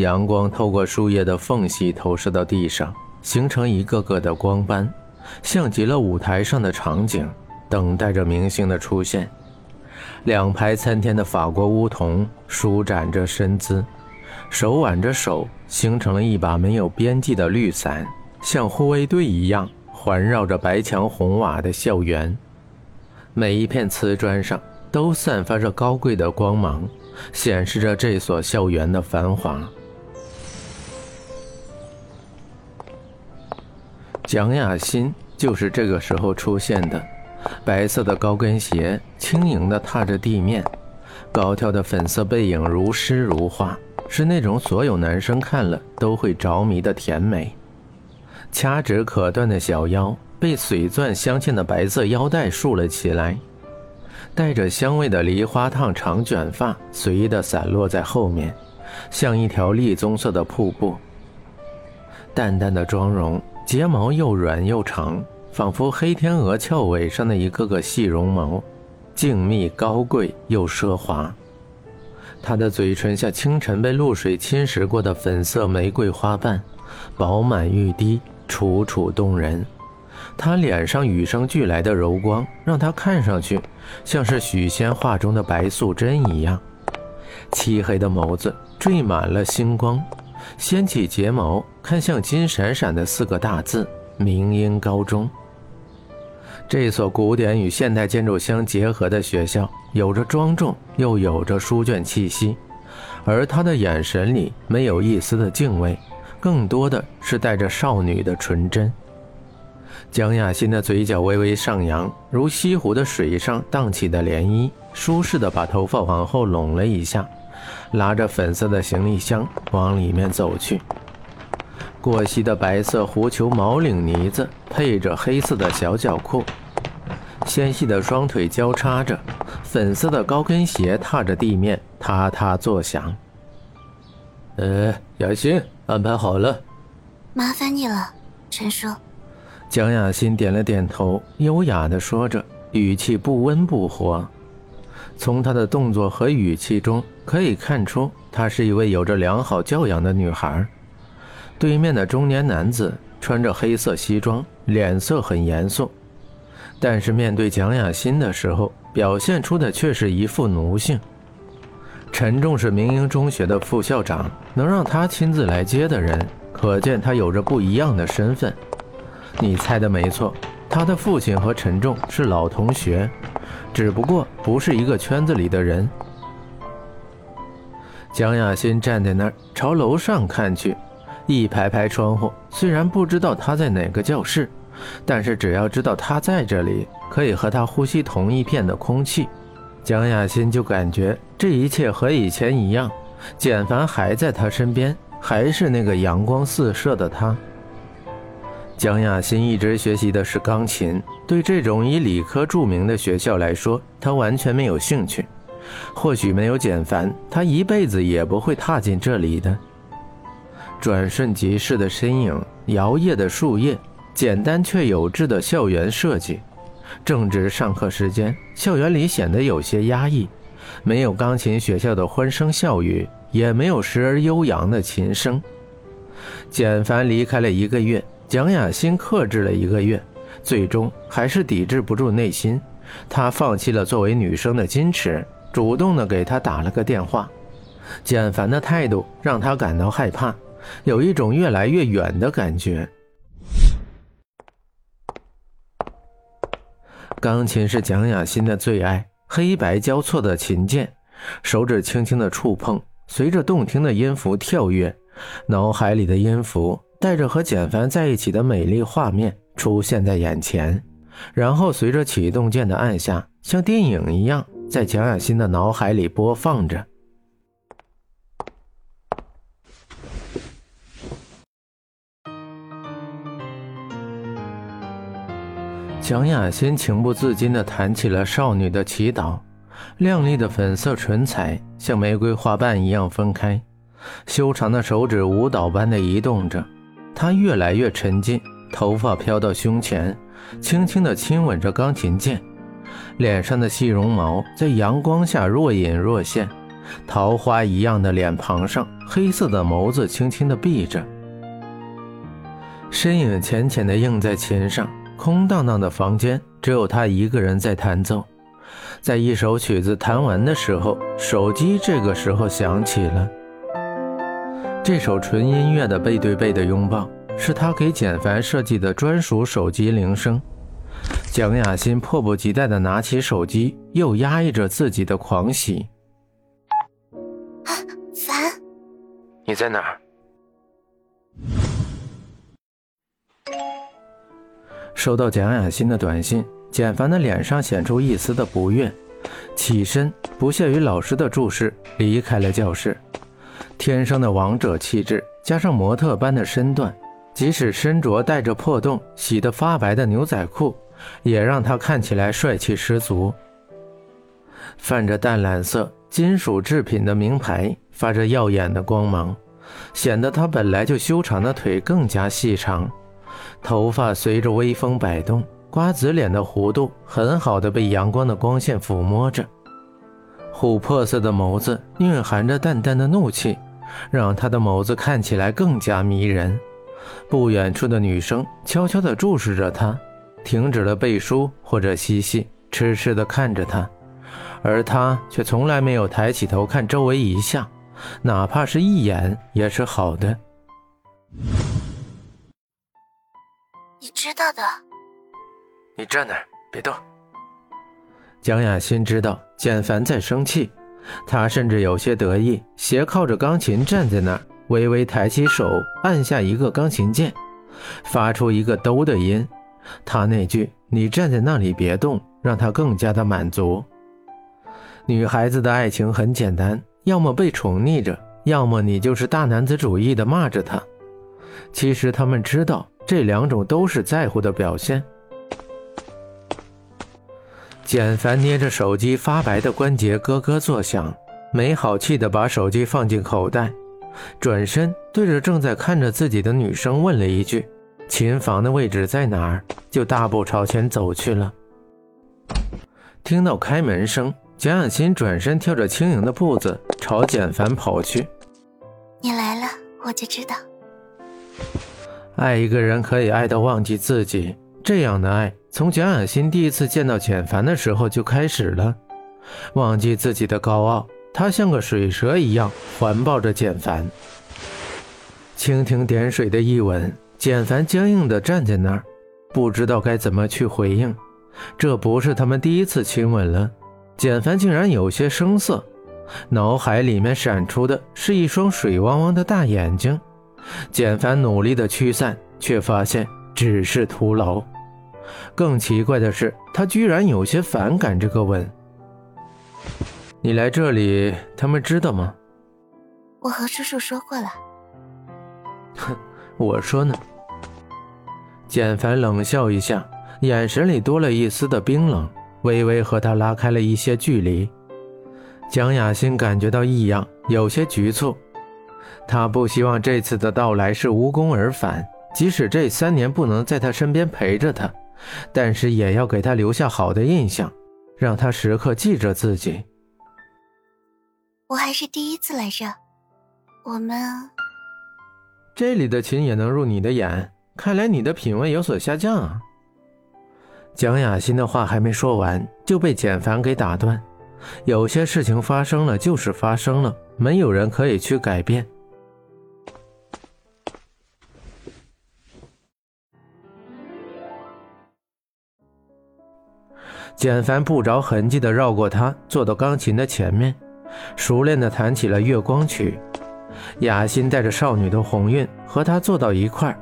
阳光透过树叶的缝隙投射到地上，形成一个个的光斑，像极了舞台上的场景，等待着明星的出现。两排参天的法国梧桐舒展着身姿，手挽着手，形成了一把没有边际的绿伞，像护卫队一样环绕着白墙红瓦的校园。每一片瓷砖上都散发着高贵的光芒，显示着这所校园的繁华。蒋雅欣就是这个时候出现的。白色的高跟鞋轻盈地踏着地面，高挑的粉色背影如诗如画，是那种所有男生看了都会着迷的甜美。掐指可断的小腰被水钻镶嵌的白色腰带束了起来，带着香味的梨花烫长卷发随意地散落在后面，像一条栗棕色的瀑布。淡淡的妆容，睫毛又软又长。仿佛黑天鹅翘尾上的一个个细绒毛，静谧高贵又奢华。她的嘴唇像清晨被露水侵蚀过的粉色玫瑰花瓣，饱满欲滴，楚楚动人。她脸上与生俱来的柔光，让她看上去像是许仙画中的白素贞一样。漆黑的眸子缀满了星光，掀起睫毛，看向金闪闪的四个大字：明英高中。这所古典与现代建筑相结合的学校，有着庄重，又有着书卷气息，而他的眼神里没有一丝的敬畏，更多的是带着少女的纯真。江雅欣的嘴角微微上扬，如西湖的水上荡起的涟漪，舒适的把头发往后拢了一下，拉着粉色的行李箱往里面走去。过膝的白色狐裘毛领呢子配着黑色的小脚裤。纤细的双腿交叉着，粉色的高跟鞋踏着地面，踏踏作响。呃，雅欣，安排好了。麻烦你了，陈叔。蒋雅欣点了点头，优雅地说着，语气不温不火。从她的动作和语气中可以看出，她是一位有着良好教养的女孩。对面的中年男子穿着黑色西装，脸色很严肃。但是面对蒋雅欣的时候，表现出的却是一副奴性。陈重是明英中学的副校长，能让他亲自来接的人，可见他有着不一样的身份。你猜的没错，他的父亲和陈重是老同学，只不过不是一个圈子里的人。蒋雅欣站在那儿，朝楼上看去，一排排窗户，虽然不知道他在哪个教室。但是只要知道他在这里，可以和他呼吸同一片的空气，蒋雅欣就感觉这一切和以前一样。简凡还在他身边，还是那个阳光四射的他。蒋雅欣一直学习的是钢琴，对这种以理科著名的学校来说，他完全没有兴趣。或许没有简凡，他一辈子也不会踏进这里的。转瞬即逝的身影，摇曳的树叶。简单却有致的校园设计，正值上课时间，校园里显得有些压抑，没有钢琴学校的欢声笑语，也没有时而悠扬的琴声。简凡离开了一个月，蒋雅欣克制了一个月，最终还是抵制不住内心，她放弃了作为女生的矜持，主动的给他打了个电话。简凡的态度让他感到害怕，有一种越来越远的感觉。钢琴是蒋雅欣的最爱，黑白交错的琴键，手指轻轻的触碰，随着动听的音符跳跃，脑海里的音符带着和简凡在一起的美丽画面出现在眼前，然后随着启动键的按下，像电影一样在蒋雅欣的脑海里播放着。蒋雅欣情不自禁地弹起了少女的祈祷，亮丽的粉色唇彩像玫瑰花瓣一样分开，修长的手指舞蹈般的移动着。他越来越沉浸，头发飘到胸前，轻轻地亲吻着钢琴键，脸上的细绒毛在阳光下若隐若现，桃花一样的脸庞上，黑色的眸子轻轻的闭着，身影浅浅的映在琴上。空荡荡的房间，只有他一个人在弹奏。在一首曲子弹完的时候，手机这个时候响起了。这首纯音乐的背对背的拥抱，是他给简凡设计的专属手机铃声。蒋雅欣迫不及待地拿起手机，又压抑着自己的狂喜。啊，凡，你在哪儿？收到蒋雅欣的短信，简凡的脸上显出一丝的不悦，起身不屑于老师的注视，离开了教室。天生的王者气质，加上模特般的身段，即使身着带着破洞、洗得发白的牛仔裤，也让他看起来帅气十足。泛着淡蓝色金属制品的名牌，发着耀眼的光芒，显得他本来就修长的腿更加细长。头发随着微风摆动，瓜子脸的弧度很好的被阳光的光线抚摸着，琥珀色的眸子蕴含着淡淡的怒气，让他的眸子看起来更加迷人。不远处的女生悄悄地注视着他，停止了背书或者嬉戏，痴痴地看着他，而他却从来没有抬起头看周围一下，哪怕是一眼也是好的。你知道的。你站那儿，别动。蒋雅欣知道简凡在生气，他甚至有些得意，斜靠着钢琴站在那儿，微微抬起手按下一个钢琴键，发出一个哆的音。他那句“你站在那里别动”，让他更加的满足。女孩子的爱情很简单，要么被宠溺着，要么你就是大男子主义的骂着他。其实他们知道。这两种都是在乎的表现。简凡捏着手机，发白的关节咯咯作响，没好气的把手机放进口袋，转身对着正在看着自己的女生问了一句：“琴房的位置在哪儿？”就大步朝前走去了。听到开门声，蒋雅欣转身跳着轻盈的步子朝简凡跑去：“你来了，我就知道。”爱一个人可以爱到忘记自己，这样的爱从蒋雅欣第一次见到简凡的时候就开始了。忘记自己的高傲，她像个水蛇一样环抱着简凡。蜻蜓点水的一吻，简凡僵硬地站在那儿，不知道该怎么去回应。这不是他们第一次亲吻了，简凡竟然有些生涩，脑海里面闪出的是一双水汪汪的大眼睛。简凡努力的驱散，却发现只是徒劳。更奇怪的是，他居然有些反感这个吻。你来这里，他们知道吗？我和叔叔说过了。哼，我说呢。简凡冷笑一下，眼神里多了一丝的冰冷，微微和他拉开了一些距离。蒋雅欣感觉到异样，有些局促。他不希望这次的到来是无功而返，即使这三年不能在他身边陪着他，但是也要给他留下好的印象，让他时刻记着自己。我还是第一次来这，我们这里的琴也能入你的眼，看来你的品味有所下降啊。蒋雅欣的话还没说完，就被简凡给打断。有些事情发生了就是发生了，没有人可以去改变。简凡不着痕迹地绕过他，坐到钢琴的前面，熟练地弹起了《月光曲》。雅欣带着少女的红晕和他坐到一块儿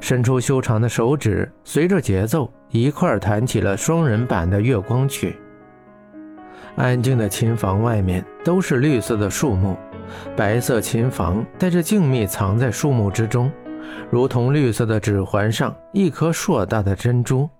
伸出修长的手指，随着节奏一块儿弹起了双人版的《月光曲》。安静的琴房外面都是绿色的树木，白色琴房带着静谧藏在树木之中，如同绿色的指环上一颗硕大的珍珠。